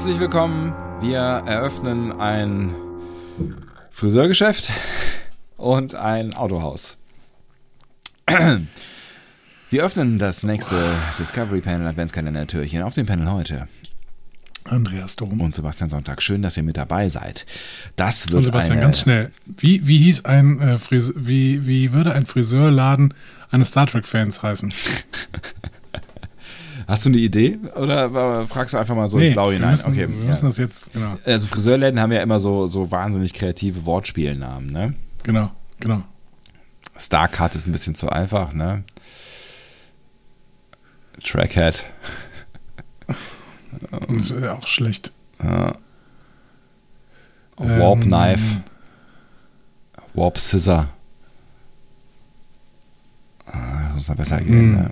Herzlich willkommen. Wir eröffnen ein Friseurgeschäft und ein Autohaus. Wir öffnen das nächste Discovery Panel Adventskalender Türchen auf dem Panel heute. Andreas Dom. Und Sebastian Sonntag. Schön, dass ihr mit dabei seid. Das wird Und Sebastian, eine, ganz schnell. Wie, wie hieß ein äh, Frise wie, wie würde ein Friseurladen eines Star Trek-Fans heißen? Hast du eine Idee? Oder fragst du einfach mal so ins Blaue hinein? müssen, okay. wir ja. müssen das jetzt, genau. Also Friseurläden haben ja immer so, so wahnsinnig kreative Wortspielnamen, ne? Genau, genau. Starcut ist ein bisschen zu einfach, ne? Trackhead. Und, äh, auch schlecht. Ja. Warp Ähm, Knife. Warp Scissor. Ah, Das muss noch besser gehen, Hm. ne?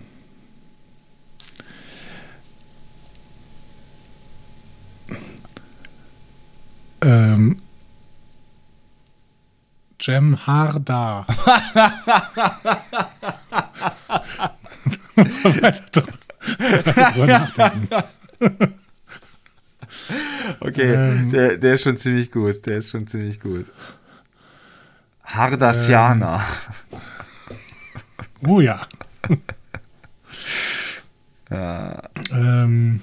Ähm, Jem Harda. Weiter drüber, nachdenken. Okay, Ähm. der, der ist schon ziemlich gut. Der ist schon ziemlich gut. Hardasiana. Oh ja. Ja. Ähm,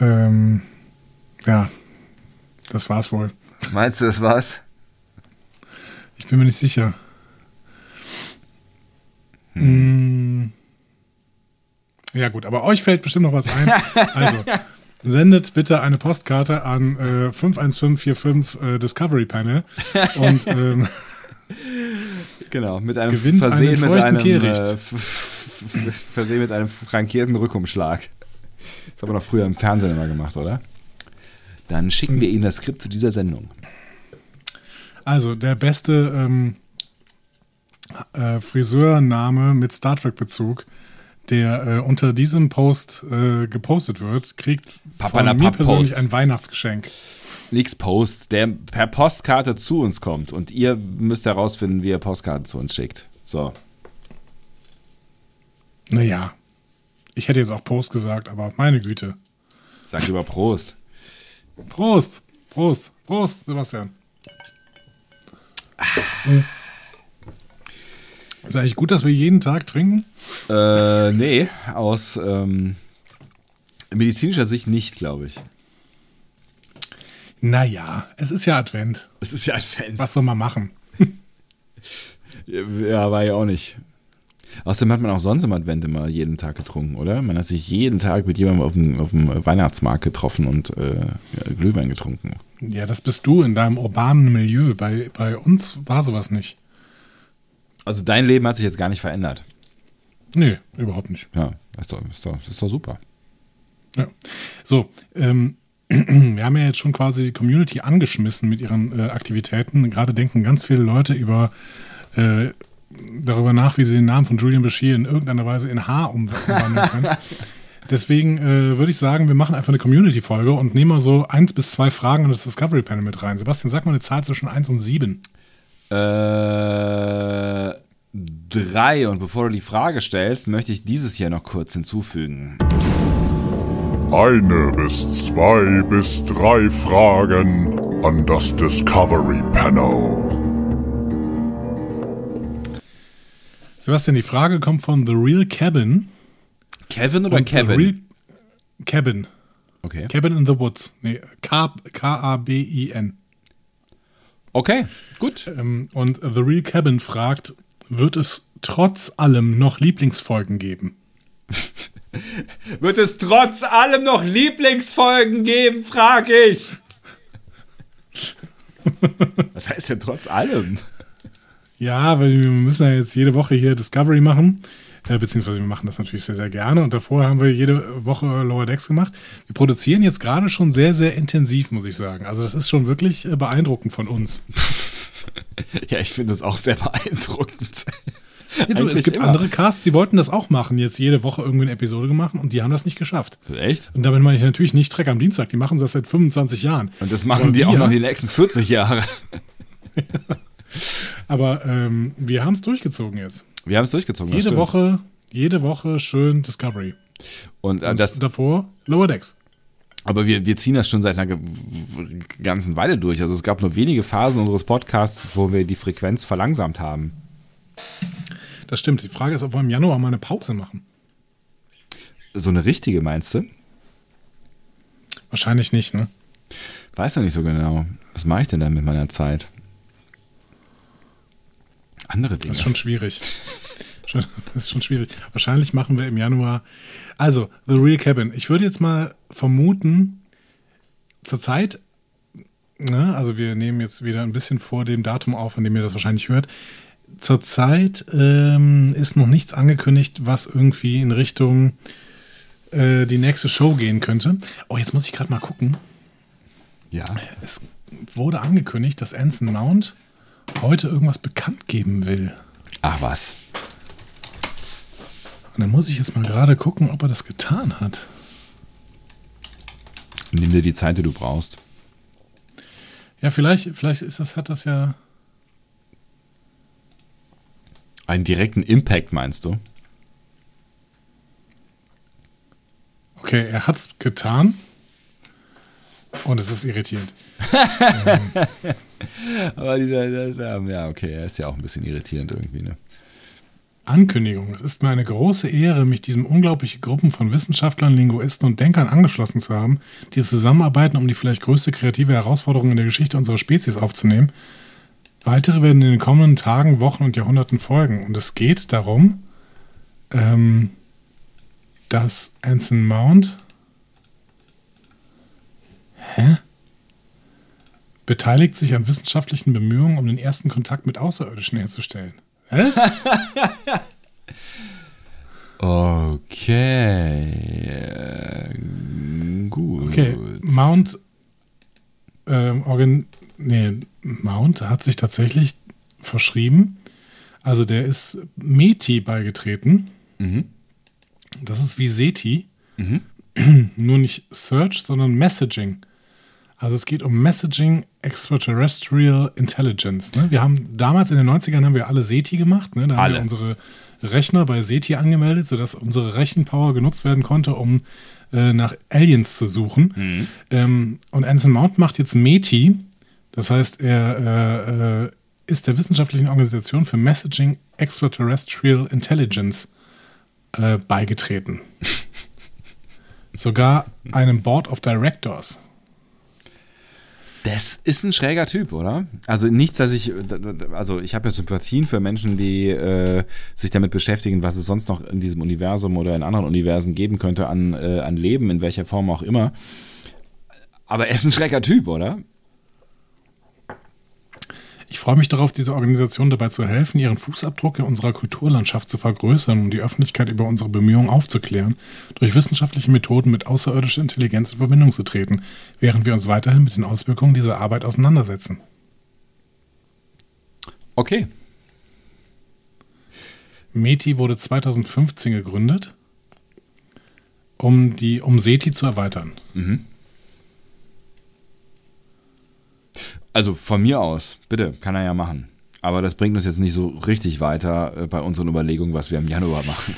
ähm, ja, das war's wohl. Meinst du, das war's? Ich bin mir nicht sicher. Mm. Ja, gut, aber euch fällt bestimmt noch was ein. Also, sendet bitte eine Postkarte an äh, 51545 äh, Discovery Panel und ähm, Genau, mit einem Gewinnt versehen mit feuchten einem Kehricht. äh, versehen mit einem frankierten Rückumschlag. Das haben wir doch früher im Fernsehen immer gemacht, oder? Dann schicken wir Ihnen das Skript zu dieser Sendung. also der beste ähm, äh, Friseurname mit Star Trek-Bezug, der äh, unter diesem Post äh, gepostet wird, kriegt von mir persönlich Post. ein Weihnachtsgeschenk. Nix Post, der per Postkarte zu uns kommt und ihr müsst herausfinden, wie ihr Postkarten zu uns schickt. So. Naja, ich hätte jetzt auch Post gesagt, aber meine Güte. Sag lieber Prost. Prost, Prost, Prost, Sebastian. Ist eigentlich gut, dass wir jeden Tag trinken? Äh, nee, aus ähm, medizinischer Sicht nicht, glaube ich. Naja, es ist ja Advent. Es ist ja Fan. Was soll man machen? Ja, war ja auch nicht. Außerdem hat man auch sonst im Advent immer jeden Tag getrunken, oder? Man hat sich jeden Tag mit jemandem auf dem, auf dem Weihnachtsmarkt getroffen und äh, Glühwein getrunken. Ja, das bist du in deinem urbanen Milieu. Bei, bei uns war sowas nicht. Also dein Leben hat sich jetzt gar nicht verändert. Nee, überhaupt nicht. Ja, das ist doch, ist doch, ist doch super. Ja. So, ähm, wir haben ja jetzt schon quasi die Community angeschmissen mit ihren äh, Aktivitäten. Gerade denken ganz viele Leute über äh, darüber nach, wie sie den Namen von Julian Bashir in irgendeiner Weise in H um- umwandeln können. Deswegen äh, würde ich sagen, wir machen einfach eine Community-Folge und nehmen mal so eins bis zwei Fragen in das Discovery Panel mit rein. Sebastian, sag mal eine Zahl zwischen 1 und 7. Äh, drei. Und bevor du die Frage stellst, möchte ich dieses hier noch kurz hinzufügen. Eine bis zwei bis drei Fragen an das Discovery Panel. Sebastian, die Frage kommt von The Real Cabin. Kevin oder Kevin? Real Cabin. Okay. Cabin in the Woods. Nee, K-A-B-I-N. Okay, gut. Ähm, und The Real Cabin fragt, wird es trotz allem noch Lieblingsfolgen geben? Wird es trotz allem noch Lieblingsfolgen geben, frage ich. Was heißt denn trotz allem? Ja, weil wir müssen ja jetzt jede Woche hier Discovery machen. Äh, beziehungsweise wir machen das natürlich sehr, sehr gerne. Und davor haben wir jede Woche Lower Decks gemacht. Wir produzieren jetzt gerade schon sehr, sehr intensiv, muss ich sagen. Also das ist schon wirklich äh, beeindruckend von uns. Ja, ich finde das auch sehr beeindruckend. Ja, du, es gibt immer. andere Casts, die wollten das auch machen, jetzt jede Woche irgendwie eine Episode gemacht und die haben das nicht geschafft. Echt? Und damit meine ich natürlich nicht Treck am Dienstag, die machen das seit 25 Jahren. Und das machen Aber die auch noch die nächsten 40 Jahre. Aber ähm, wir haben es durchgezogen jetzt. Wir haben es durchgezogen. Jede. Woche, jede Woche schön Discovery. Und, äh, Und das, davor Lower Decks. aber wir, wir ziehen das schon seit einer ganzen Weile durch. Also es gab nur wenige Phasen unseres Podcasts, wo wir die Frequenz verlangsamt haben. Das stimmt. Die Frage ist, ob wir im Januar mal eine Pause machen. So eine richtige, meinst du? Wahrscheinlich nicht, ne? Weiß noch nicht so genau. Was mache ich denn dann mit meiner Zeit? Andere Dinge. Das ist schon schwierig. Das ist schon schwierig. Wahrscheinlich machen wir im Januar. Also, The Real Cabin. Ich würde jetzt mal vermuten, zurzeit, ne, also wir nehmen jetzt wieder ein bisschen vor dem Datum auf, an dem ihr das wahrscheinlich hört. Zurzeit ähm, ist noch nichts angekündigt, was irgendwie in Richtung äh, die nächste Show gehen könnte. Oh, jetzt muss ich gerade mal gucken. ja. Es wurde angekündigt, dass Anson Mount heute irgendwas bekannt geben will. Ach was. Und dann muss ich jetzt mal gerade gucken, ob er das getan hat. Nimm dir die Zeit, die du brauchst. Ja, vielleicht, vielleicht ist das, hat das ja. Einen direkten Impact, meinst du? Okay, er hat es getan. Und es ist irritierend. Aber dieser, dieser, ja, okay, er ist ja auch ein bisschen irritierend irgendwie, ne? Ankündigung. Es ist mir eine große Ehre, mich diesem unglaublichen Gruppen von Wissenschaftlern, Linguisten und Denkern angeschlossen zu haben, die zusammenarbeiten, um die vielleicht größte kreative Herausforderung in der Geschichte unserer Spezies aufzunehmen. Weitere werden in den kommenden Tagen, Wochen und Jahrhunderten folgen. Und es geht darum, ähm, dass Anson Mount Hä? beteiligt sich an wissenschaftlichen Bemühungen, um den ersten Kontakt mit Außerirdischen herzustellen. Hä? Okay. Gut. Okay, Mount, ähm, Organ, nee, Mount hat sich tatsächlich verschrieben. Also der ist Meti beigetreten. Mhm. Das ist wie SETI. Mhm. Nur nicht Search, sondern Messaging. Also es geht um Messaging Extraterrestrial Intelligence. Ne? Wir haben damals in den 90ern haben wir alle SETI gemacht. Ne? Da haben Alle. wir unsere Rechner bei SETI angemeldet, sodass unsere Rechenpower genutzt werden konnte, um äh, nach Aliens zu suchen. Ähm, und Anson Mount macht jetzt METI. Das heißt, er äh, äh, ist der wissenschaftlichen Organisation für Messaging Extraterrestrial Intelligence äh, beigetreten. Sogar einem Board of Directors. Das ist ein schräger Typ, oder? Also nichts, dass ich, also ich habe ja Sympathien für Menschen, die äh, sich damit beschäftigen, was es sonst noch in diesem Universum oder in anderen Universen geben könnte an, äh, an Leben, in welcher Form auch immer. Aber er ist ein schräger Typ, oder? Ich freue mich darauf, dieser Organisation dabei zu helfen, ihren Fußabdruck in unserer Kulturlandschaft zu vergrößern und die Öffentlichkeit über unsere Bemühungen aufzuklären, durch wissenschaftliche Methoden mit außerirdischer Intelligenz in Verbindung zu treten, während wir uns weiterhin mit den Auswirkungen dieser Arbeit auseinandersetzen. Okay. METI wurde 2015 gegründet, um, die, um SETI zu erweitern. Also von mir aus, bitte, kann er ja machen. Aber das bringt uns jetzt nicht so richtig weiter äh, bei unseren Überlegungen, was wir im Januar machen.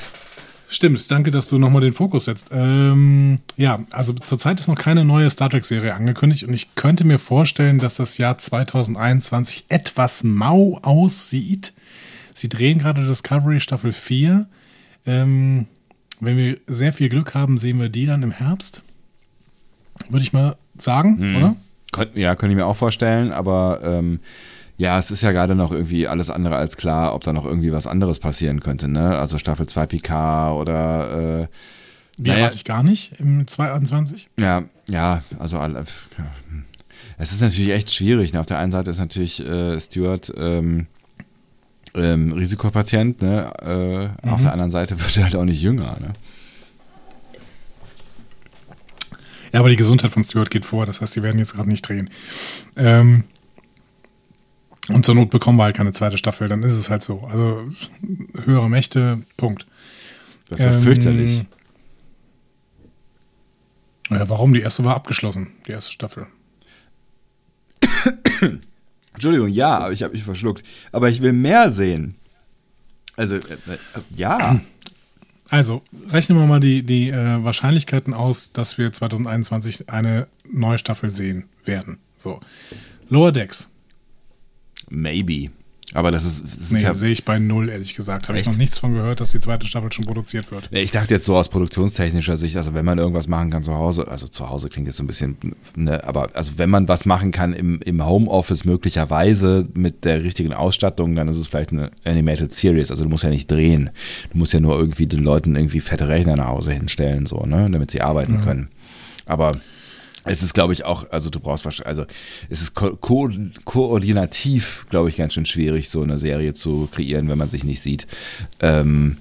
Stimmt, danke, dass du nochmal den Fokus setzt. Ähm, ja, also zurzeit ist noch keine neue Star Trek-Serie angekündigt und ich könnte mir vorstellen, dass das Jahr 2021 etwas mau aussieht. Sie drehen gerade Discovery Staffel 4. Ähm, wenn wir sehr viel Glück haben, sehen wir die dann im Herbst. Würde ich mal sagen, oder? Könnt, ja, könnte ich mir auch vorstellen, aber ähm, ja, es ist ja gerade noch irgendwie alles andere als klar, ob da noch irgendwie was anderes passieren könnte, ne? Also Staffel 2 PK oder äh, Die Naja. erwarte ich gar nicht im 2021. Ja, ja, also. Es ist natürlich echt schwierig. Ne? Auf der einen Seite ist natürlich äh, Stuart ähm, ähm, Risikopatient, ne? Äh, auf der anderen Seite wird er halt auch nicht jünger. Ne? Ja, aber die Gesundheit von Stuart geht vor, das heißt, die werden jetzt gerade nicht drehen. Ähm, und zur Not bekommen wir halt keine zweite Staffel, dann ist es halt so. Also höhere Mächte, Punkt. Das wäre Ähm, fürchterlich. Ja, warum? Die erste war abgeschlossen, die erste Staffel. Entschuldigung, ja, aber ich habe mich verschluckt. Aber ich will mehr sehen. Also, äh, äh, ja. Also, rechnen wir mal die, die äh, Wahrscheinlichkeiten aus, dass wir 2021 eine neue Staffel sehen werden. So. Lower Decks. Maybe. Aber das ist, das Nee, ja. sehe ich bei null, ehrlich gesagt. Habe ich noch nichts von gehört, dass die zweite Staffel schon produziert wird. Ja, Ich dachte jetzt so aus produktionstechnischer Sicht, also wenn man irgendwas machen kann zu Hause, also zu Hause klingt jetzt so ein bisschen, ne, aber also wenn man was machen kann im, im Homeoffice möglicherweise mit der richtigen Ausstattung, dann ist es vielleicht eine Animated Series. Also du musst ja nicht drehen. Du musst ja nur irgendwie den Leuten irgendwie fette Rechner nach Hause hinstellen, so, ne, damit sie arbeiten können. Aber es ist, glaube ich, auch, also du brauchst wahrscheinlich, also es ist ko ko koordinativ, glaube ich, ganz schön schwierig, so eine Serie zu kreieren, wenn man sich nicht sieht. Ähm,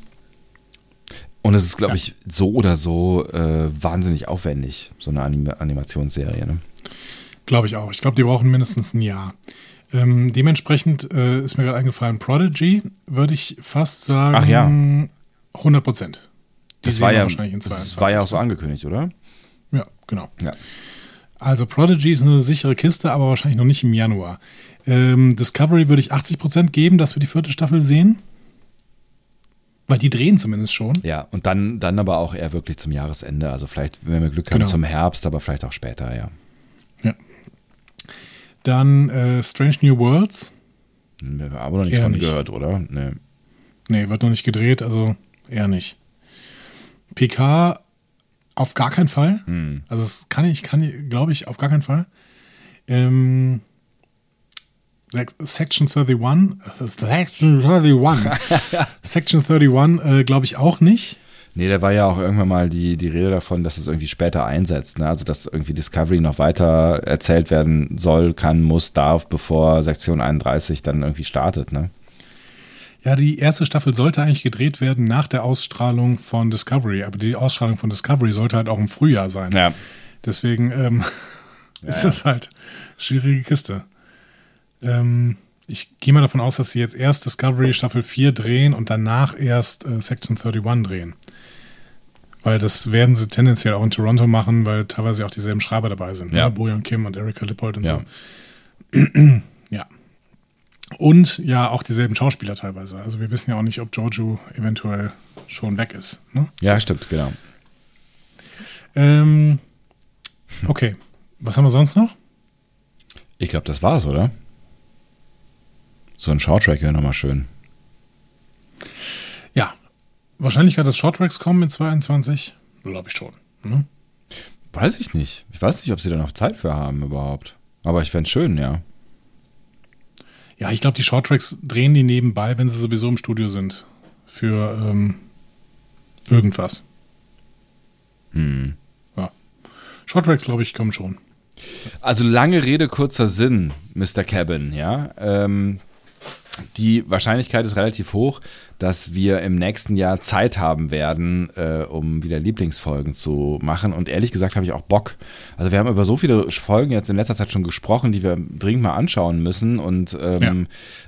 und es ist, glaube Ja. ich, so oder so äh, wahnsinnig aufwendig, so eine Anim Animationsserie. Ne? Glaube ich auch. Ich glaube, die brauchen mindestens ein Jahr. Ähm, dementsprechend äh, ist mir gerade eingefallen, Prodigy würde ich fast sagen Ach ja. 100 Prozent. Das, war ja, das war ja auch so angekündigt, oder? Ja, genau. Ja. Also Prodigy ist eine sichere Kiste, aber wahrscheinlich noch nicht im Januar. Ähm, Discovery würde ich 80% geben, dass wir die vierte Staffel sehen. Weil die drehen zumindest schon. Ja, und dann, dann aber auch eher wirklich zum Jahresende. Also vielleicht, wenn wir Glück haben, Genau. zum Herbst, aber vielleicht auch später, ja. Ja. Dann äh, Strange New Worlds. Hm, aber noch nichts Eher von nicht. gehört, oder? Nee. Nee, wird noch nicht gedreht, also eher nicht. PK auf gar keinen Fall. Hm. Also das kann ich, kann ich, glaube ich, auf gar keinen Fall. Ähm, Section 31, äh, Section 31, Section 31, äh, glaube ich auch nicht. Nee, da war ja auch irgendwann mal die, die Rede davon, dass es irgendwie später einsetzt. Ne? Also, dass irgendwie Discovery noch weiter erzählt werden soll, kann, muss, darf, bevor Sektion 31 dann irgendwie startet. Ne? Ja, die erste Staffel sollte eigentlich gedreht werden nach der Ausstrahlung von Discovery, aber die Ausstrahlung von Discovery sollte halt auch im Frühjahr sein. Ja. Deswegen ähm, ist ja. das halt schwierige Kiste. Ähm, ich gehe mal davon aus, dass sie jetzt erst Discovery Staffel 4 drehen und danach erst äh, Section 31 drehen. Weil das werden sie tendenziell auch in Toronto machen, weil teilweise auch dieselben Schreiber dabei sind. Ja. Ne? Bojan Kim und Erika Lippold und Ja. so. ja. Und ja, auch dieselben Schauspieler teilweise. Also wir wissen ja auch nicht, ob Giorgio eventuell schon weg ist. Ne? ja, stimmt, genau. Ähm, okay. Was haben wir sonst noch? Ich glaube, das war's, oder? So ein Shorttrack wäre nochmal schön. Ja. Wahrscheinlichkeit, dass Shorttracks kommen in 22? Glaube ich schon. Ne? Weiß ich nicht. Ich weiß nicht, ob sie da noch Zeit für haben überhaupt. Aber ich fände schön, ja. Ja, ich glaube, die Shorttracks drehen die nebenbei, wenn sie sowieso im Studio sind. Für ähm, irgendwas. Hm. Ja. Shorttracks, glaube ich, kommen schon. Also lange Rede, kurzer Sinn, Mr. Cabin, ja. Ähm, die Wahrscheinlichkeit ist relativ hoch, dass wir im nächsten Jahr Zeit haben werden, äh, um wieder Lieblingsfolgen zu machen. Und ehrlich gesagt habe ich auch Bock. Also wir haben über so viele Folgen jetzt in letzter Zeit schon gesprochen, die wir dringend mal anschauen müssen. Und ähm, Ja.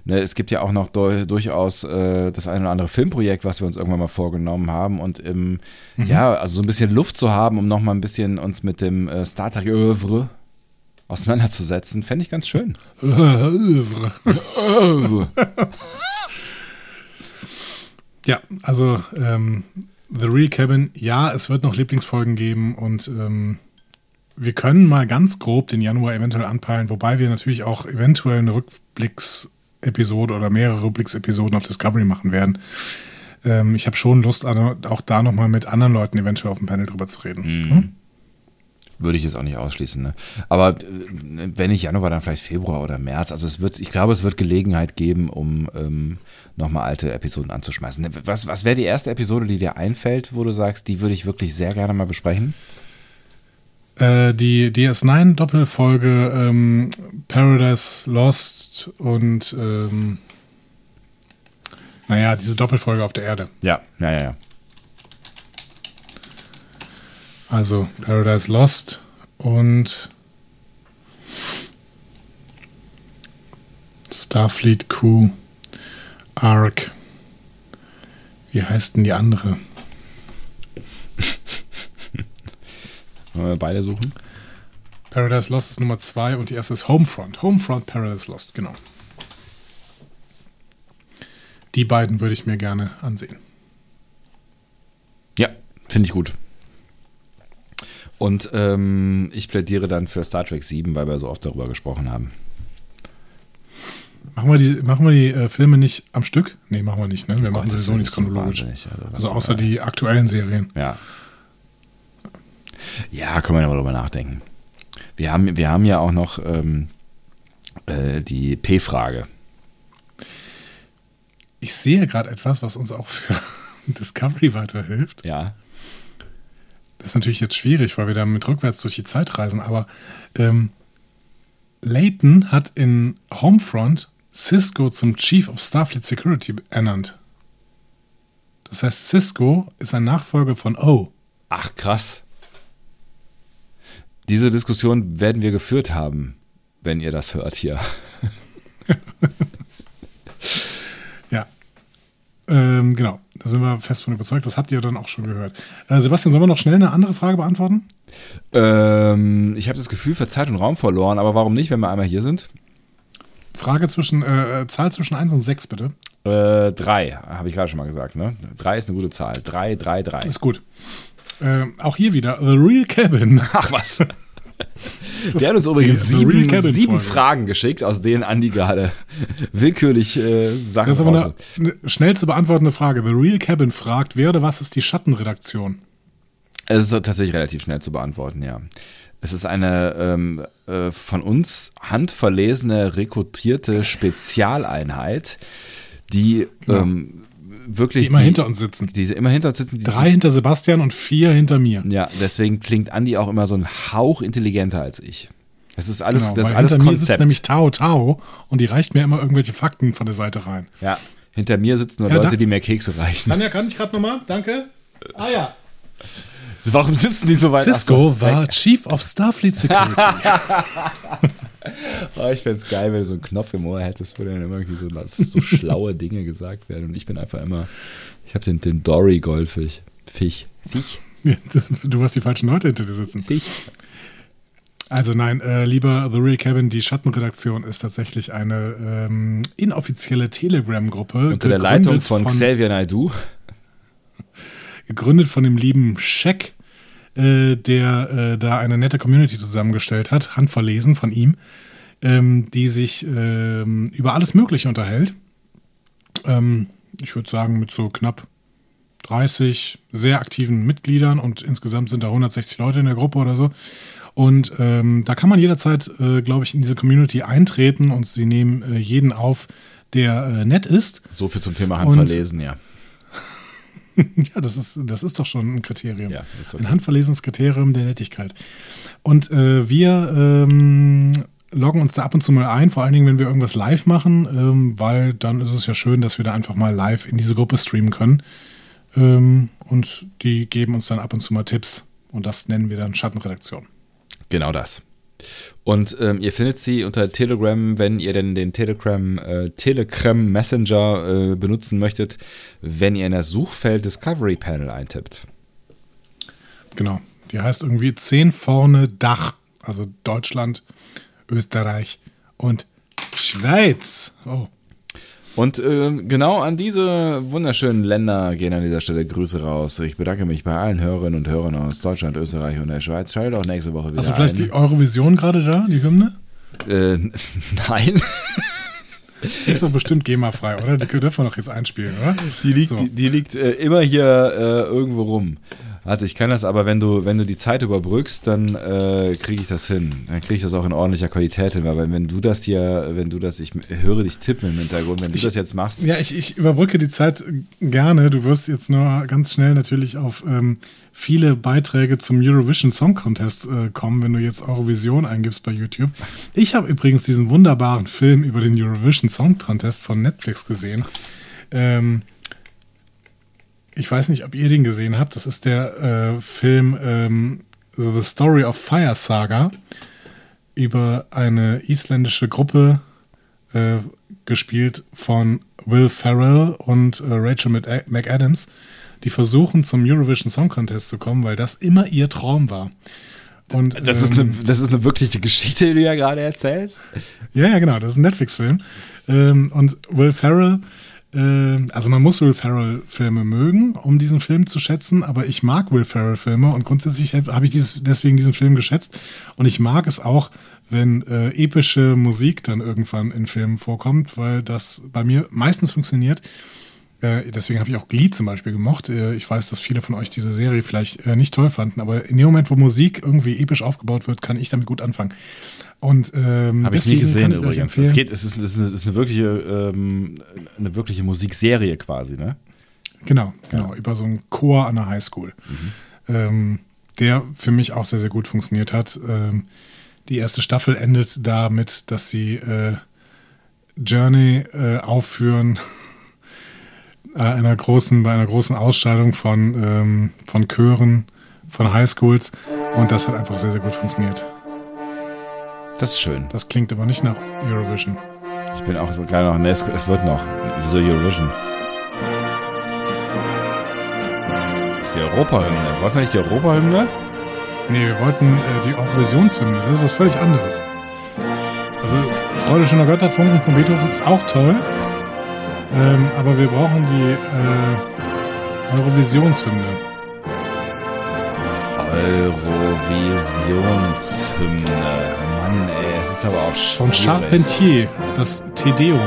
ne, es gibt ja auch noch du durchaus äh, das eine oder andere Filmprojekt, was wir uns irgendwann mal vorgenommen haben. Und im, ja, also so ein bisschen Luft zu haben, um nochmal ein bisschen uns mit dem äh, Star Trek Oeuvre auseinanderzusetzen, fände ich ganz schön. Ja, also ähm, The Real Cabin, ja, es wird noch Lieblingsfolgen geben und ähm, wir können mal ganz grob den Januar eventuell anpeilen, wobei wir natürlich auch eventuell eine Rückblicksepisode oder mehrere Rückblicksepisoden auf Discovery machen werden. Ähm, ich habe schon Lust, auch da nochmal mit anderen Leuten eventuell auf dem Panel drüber zu reden. Hm? Würde ich jetzt auch nicht ausschließen. Ne? Aber äh, wenn nicht Januar, dann vielleicht Februar oder März. Also es wird, ich glaube, es wird Gelegenheit geben, um ähm, nochmal alte Episoden anzuschmeißen. Ne, Was, was wäre die erste Episode, die dir einfällt, wo du sagst, die würde ich wirklich sehr gerne mal besprechen? Äh, die DS9-Doppelfolge ähm, Paradise Lost und ähm, naja, diese Doppelfolge auf der Erde. Ja, ja, ja, ja. Also Paradise Lost und Starfleet Crew Arc. Wie heißt denn die andere? Wollen wir beide suchen? Paradise Lost ist Nummer zwei und die erste ist Homefront. Homefront Paradise Lost, genau. Die beiden würde ich mir gerne ansehen. Ja, finde ich gut. Und ähm, ich plädiere dann für Star Trek 7, weil wir so oft darüber gesprochen haben. Machen wir die, machen wir die äh, Filme nicht am Stück? Nee, machen wir nicht, ne? Wir machen Gott, das sowieso nichts chronologisch. also Also so- außer die aktuellen Serien. Ja. Ja, können wir ja mal drüber nachdenken. Wir haben, wir haben ja auch noch ähm, äh, die P-Frage. Ich sehe gerade etwas, was uns auch für Discovery weiterhilft. Ja. Ist natürlich jetzt schwierig, weil wir damit rückwärts durch die Zeit reisen, aber ähm, Layton hat in Homefront Cisco zum Chief of Starfleet Security ernannt. Das heißt, Cisco ist ein Nachfolger von O. Ach, krass. Diese Diskussion werden wir geführt haben, wenn ihr das hört hier. Ja. Ähm, genau, da sind wir fest von überzeugt. Das habt ihr dann auch schon gehört. Äh, Sebastian, sollen wir noch schnell eine andere Frage beantworten? Ähm, ich habe das Gefühl für Zeit und Raum verloren, aber warum nicht, wenn wir einmal hier sind? Frage zwischen, äh, äh, Zahl zwischen 1 und 6, bitte. Äh, drei, habe ich gerade schon mal gesagt, ne? Drei ist eine gute Zahl. Drei, drei, drei. Ist gut. Ähm, auch hier wieder The Real Cabin. Ach was. Der hat uns übrigens sieben, sieben. Fragen geschickt, aus denen Andi gerade willkürlich äh, Sachen Das ist aber eine, eine schnell zu beantwortende Frage. The Real Cabin fragt, wer oder was ist die Schattenredaktion? Es ist tatsächlich relativ schnell zu beantworten, ja. Es ist eine ähm, äh, von uns handverlesene, rekrutierte Spezialeinheit, die ähm, wirklich. Die immer hinter uns sitzen. Diese immer hinter uns sitzen. Die, Drei hinter Sebastian und vier hinter mir. Ja, deswegen klingt Andi auch immer so ein Hauch intelligenter als ich. Das ist alles, Genau, das ist alles hinter mir sitzt Konzept. nämlich Tao Tao und die reicht mir immer irgendwelche Fakten von der Seite rein. ja, hinter mir sitzen nur Ja, Leute, da- die mir Kekse reichen. Tanja, kann ich gerade nochmal? Danke. Ah ja. Warum sitzen die so weit? Cisco so, war. Chief of Starfleet Security. Oh, ich fände es geil, wenn du so einen Knopf im Ohr hättest, wo dann immer irgendwie so, so schlaue Dinge gesagt werden. Und ich bin einfach immer, ich habe den, den Dory-Golfig. Fisch. Fisch. Ja, das, du hast die falschen Leute hinter dir sitzen. Fisch. Also nein, äh, lieber The Real Cabin, die Schattenredaktion ist tatsächlich eine ähm, inoffizielle Telegram-Gruppe. Unter der Leitung von, Xavier Naidoo. gegründet von dem lieben Scheck, äh, der äh, da eine nette Community zusammengestellt hat, handverlesen von ihm, ähm, die sich ähm, über alles Mögliche unterhält. Ähm, ich würde sagen, mit so knapp 30 sehr aktiven Mitgliedern und insgesamt sind da 160 Leute in der Gruppe oder so. Und ähm, da kann man jederzeit, äh, glaube ich, in diese Community eintreten und sie nehmen äh, jeden auf, der äh, nett ist. So viel zum Thema Handverlesen, ja. Ja, das ist, das ist doch schon ein Kriterium. Ja, okay. Ein handverlesenes Kriterium der Nettigkeit. Und äh, wir ähm, loggen uns da ab und zu mal ein, vor allen Dingen, wenn wir irgendwas live machen, ähm, weil dann ist es ja schön, dass wir da einfach mal live in diese Gruppe streamen können. Ähm, und die geben uns dann ab und zu mal Tipps. Und das nennen wir dann Schattenredaktion. Genau das. Und ähm, ihr findet sie unter Telegram, wenn ihr denn den Telegram, äh, Telegram Messenger äh, benutzen möchtet, wenn ihr in das Suchfeld Discovery Panel eintippt. Genau. Die heißt irgendwie 10 vorne Dach. Also Deutschland, Österreich und Schweiz. Oh. Und ähm, genau an diese wunderschönen Länder gehen an dieser Stelle Grüße raus. Ich bedanke mich bei allen Hörerinnen und Hörern aus Deutschland, Österreich und der Schweiz. Schaltet auch nächste Woche wieder Hast du vielleicht ein. die Eurovision gerade da, die Hymne? Äh, nein. Die ist doch bestimmt GEMA-frei, oder? Die dürfen wir doch jetzt einspielen, oder? Die liegt, So. die, die liegt äh, immer hier äh, irgendwo rum. Warte, ich kann das aber, wenn du, wenn du die Zeit überbrückst, dann äh, kriege ich das hin. Dann kriege ich das auch in ordentlicher Qualität hin. Weil wenn du das hier, wenn du das, ich höre dich tippen im Hintergrund, wenn du das jetzt machst. Ja, ich, ich überbrücke die Zeit gerne. Du wirst jetzt nur ganz schnell natürlich auf ähm, viele Beiträge zum Eurovision Song Contest äh, kommen, wenn du jetzt Eurovision eingibst bei YouTube. Ich habe übrigens diesen wunderbaren Film über den Eurovision Song Contest von Netflix gesehen. Ähm, ich weiß nicht, ob ihr den gesehen habt. Das ist der äh, Film ähm, The Story of Fire Saga über eine isländische Gruppe, äh, gespielt von Will Ferrell und äh, Rachel Mc- McAdams, die versuchen zum Eurovision Song Contest zu kommen, weil das immer ihr Traum war. Und, Das ist, ähm, eine, das ist eine wirkliche Geschichte, die du ja gerade erzählst. Ja, ja, genau, das ist ein Netflix-Film. Ähm, und Will Ferrell also man muss Will Ferrell-Filme mögen, um diesen Film zu schätzen, aber ich mag Will Ferrell-Filme und grundsätzlich habe ich dieses, deswegen diesen Film geschätzt. Und ich mag es auch, wenn äh, epische Musik dann irgendwann in Filmen vorkommt, weil das bei mir meistens funktioniert. Äh, deswegen habe ich auch Glee zum Beispiel gemocht. Äh, ich weiß, dass viele von euch diese Serie vielleicht äh, nicht toll fanden, aber in dem Moment, wo Musik irgendwie episch aufgebaut wird, kann ich damit gut anfangen. Und ähm, habe ich nie gesehen übrigens. Es geht, es ist, es ist, eine, es ist eine wirkliche, ähm, eine wirkliche Musikserie quasi, ne? Genau, genau ja. über so einen Chor an der Highschool, mhm. ähm, der für mich auch sehr sehr gut funktioniert hat. Ähm, die erste Staffel endet damit, dass sie äh, Journey äh, aufführen einer großen, bei einer großen Ausstellung von, ähm, von Chören, von Highschools und das hat einfach sehr, sehr gut funktioniert. Das ist schön. Das klingt aber nicht nach Eurovision. Ich bin auch so gerade noch, ne, es, es wird noch. Wieso Eurovision? Das ist die Europahymne. Wollten wir nicht die Europahymne? Nee, wir wollten äh, die Eurovisionshymne. Das ist was völlig anderes. Also, Freude schöner Götterfunken von Beethoven ist auch toll. Ähm, aber wir brauchen die äh, Eurovisionshymne. Eurovisionshymne. Mann, ey, es ist aber auch schwierig. Von Charpentier, das Tedeum.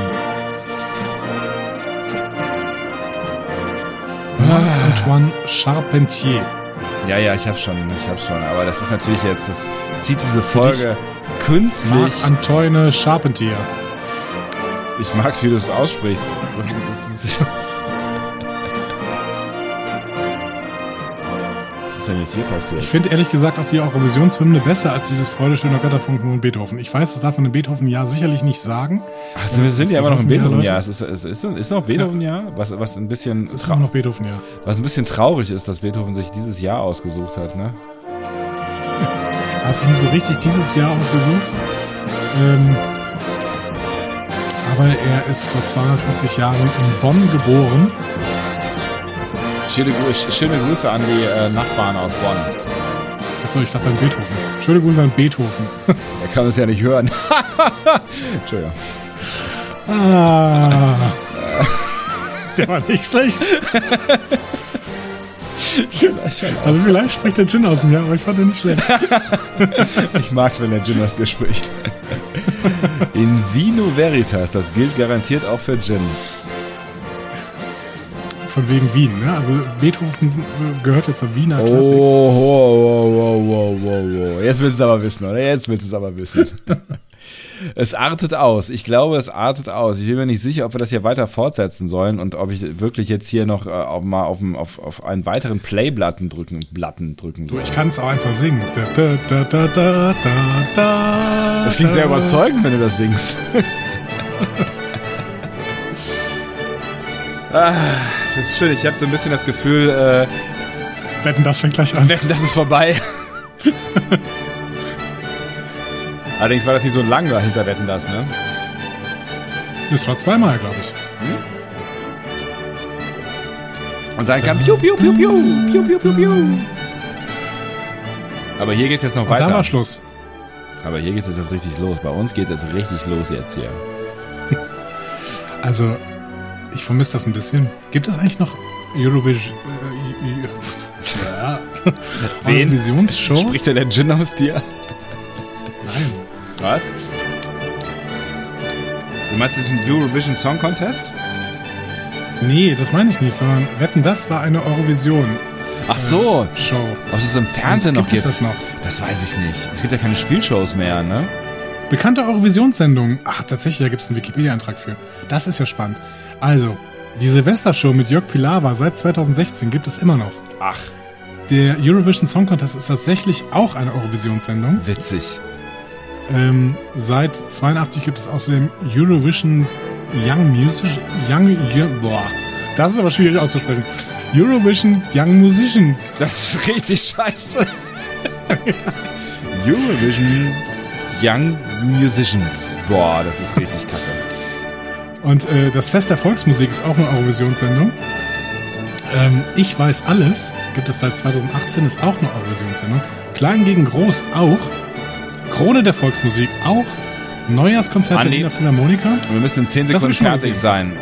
Antoine Charpentier. Ja, ja, ich hab schon, ich hab schon. Aber das ist natürlich jetzt, das zieht diese Folge künstlich. Marc Antoine Charpentier. Ich mag's, wie du es aussprichst. Das, das, das, Was ist denn jetzt hier passiert? Ich finde ehrlich gesagt auch die Eurovisionshymne besser als dieses Freude schöner Götterfunken und Beethoven. Ich weiß, das darf man in Beethoven ja sicherlich nicht sagen. Also wir sind ja immer noch im Beethoven-Jahr. Es ist, es ist, ist noch Beethoven-Jahr, was, was ein bisschen. Es ist immer noch Beethoven-Jahr. Was ein bisschen traurig ist, dass Beethoven sich dieses Jahr ausgesucht hat, ne? Hat sich nicht so richtig dieses Jahr ausgesucht. Ähm, aber er ist vor 250 Jahren in Bonn geboren. Schöne, schöne Grüße an die äh, Nachbarn aus Bonn. Achso, ich dachte an Beethoven. Schöne Grüße an Beethoven. er kann es ja nicht hören. Entschuldigung. Ah. Der war nicht schlecht. also vielleicht spricht der Gin aus mir, aber ich fand den nicht schlecht. ich mag's, wenn der Gin aus dir spricht. In Vino Veritas, das gilt garantiert auch für Gin. Von wegen Wien, ne? Also Beethoven gehört ja zur Wiener Klassik. Oh, oh, oh, oh, oh, oh, oh. Jetzt willst du es aber wissen, oder? Jetzt willst du es aber wissen. es artet aus. Ich glaube, es artet aus. Ich bin mir nicht sicher, ob wir das hier weiter fortsetzen sollen und ob ich wirklich jetzt hier noch äh, auch mal auf, auf, auf einen weiteren Playblatten drücken, Blatten drücken soll. ich kann es auch einfach singen. Da, da, da, das klingt sehr überzeugend, wenn du das singst. ah, das ist schön. Ich habe so ein bisschen das Gefühl. Äh, Wetten, das fängt gleich an. Wetten, das ist vorbei. Allerdings war das nicht so lang dahinter Wetten das, ne? Das war zweimal, glaube ich. Hm? Und dann kam Piu, Piu, Piu, Piu, Piu, Piu, Piu, Piu. Aber hier geht's jetzt noch Und weiter. Da war Schluss. Aber hier geht es jetzt richtig los. Bei uns geht es jetzt richtig los jetzt hier. Also, ich vermisse das ein bisschen. Gibt es eigentlich noch Eurovision? Äh, ja. Eurovisionsshows? Spricht der Gin aus dir? Was? Du meinst diesen Eurovision Song Contest? Nee, das meine ich nicht, sondern Wetten, das war eine Eurovision. Ach so. Äh, Show. Was es im Fernsehen noch gibt. das noch? Das weiß ich nicht. Es gibt ja keine Spielshows mehr, ne? Bekannte Eurovisionssendungen. Ach, tatsächlich, da gibt es einen Wikipedia-Eintrag für. Das ist ja spannend. Also, die Silvestershow mit Jörg Pilawa seit 2016 gibt es immer noch. Ach. Der Eurovision Song Contest ist tatsächlich auch eine Eurovisionssendung. Witzig. Ähm, seit 82 gibt es außerdem Eurovision Young Music. Young, Young, boah, das ist aber schwierig auszusprechen. Eurovision Young Musicians. Das ist richtig scheiße. Eurovision Young Musicians. Boah, das ist richtig kacke. Und äh, das Fest der Volksmusik ist auch eine Eurovisionssendung. Ähm, ich weiß alles, gibt es seit 2018, ist auch eine Eurovisionssendung. Klein gegen Groß auch. Krone der Volksmusik auch. Neujahrskonzert in der Philharmoniker. Wir müssen in 10 Sekunden fertig sein.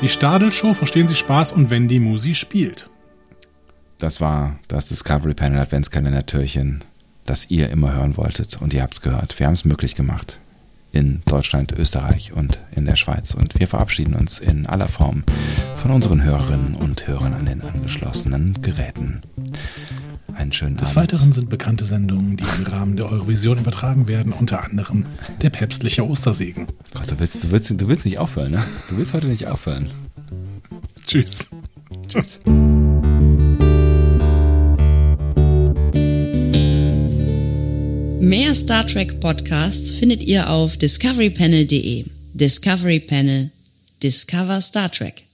Die Stadelshow verstehen Sie Spaß und wenn die Musi spielt. Das war das Discovery Panel Adventskalender-Türchen, das ihr immer hören wolltet und ihr habt es gehört. Wir haben es möglich gemacht. In Deutschland, Österreich und in der Schweiz. Und wir verabschieden uns in aller Form von unseren Hörerinnen und Hörern an den angeschlossenen Geräten. Einen schönen Des Abend. Weiteren sind bekannte Sendungen, die im Rahmen der Eurovision übertragen werden, unter anderem der päpstliche Ostersegen. Gott, du willst, du, willst, du willst nicht aufhören, ne? Du willst heute nicht aufhören. Tschüss. Tschüss. Mehr Star Trek Podcasts findet ihr auf discoverypanel.de. Discovery Panel. Discover Star Trek.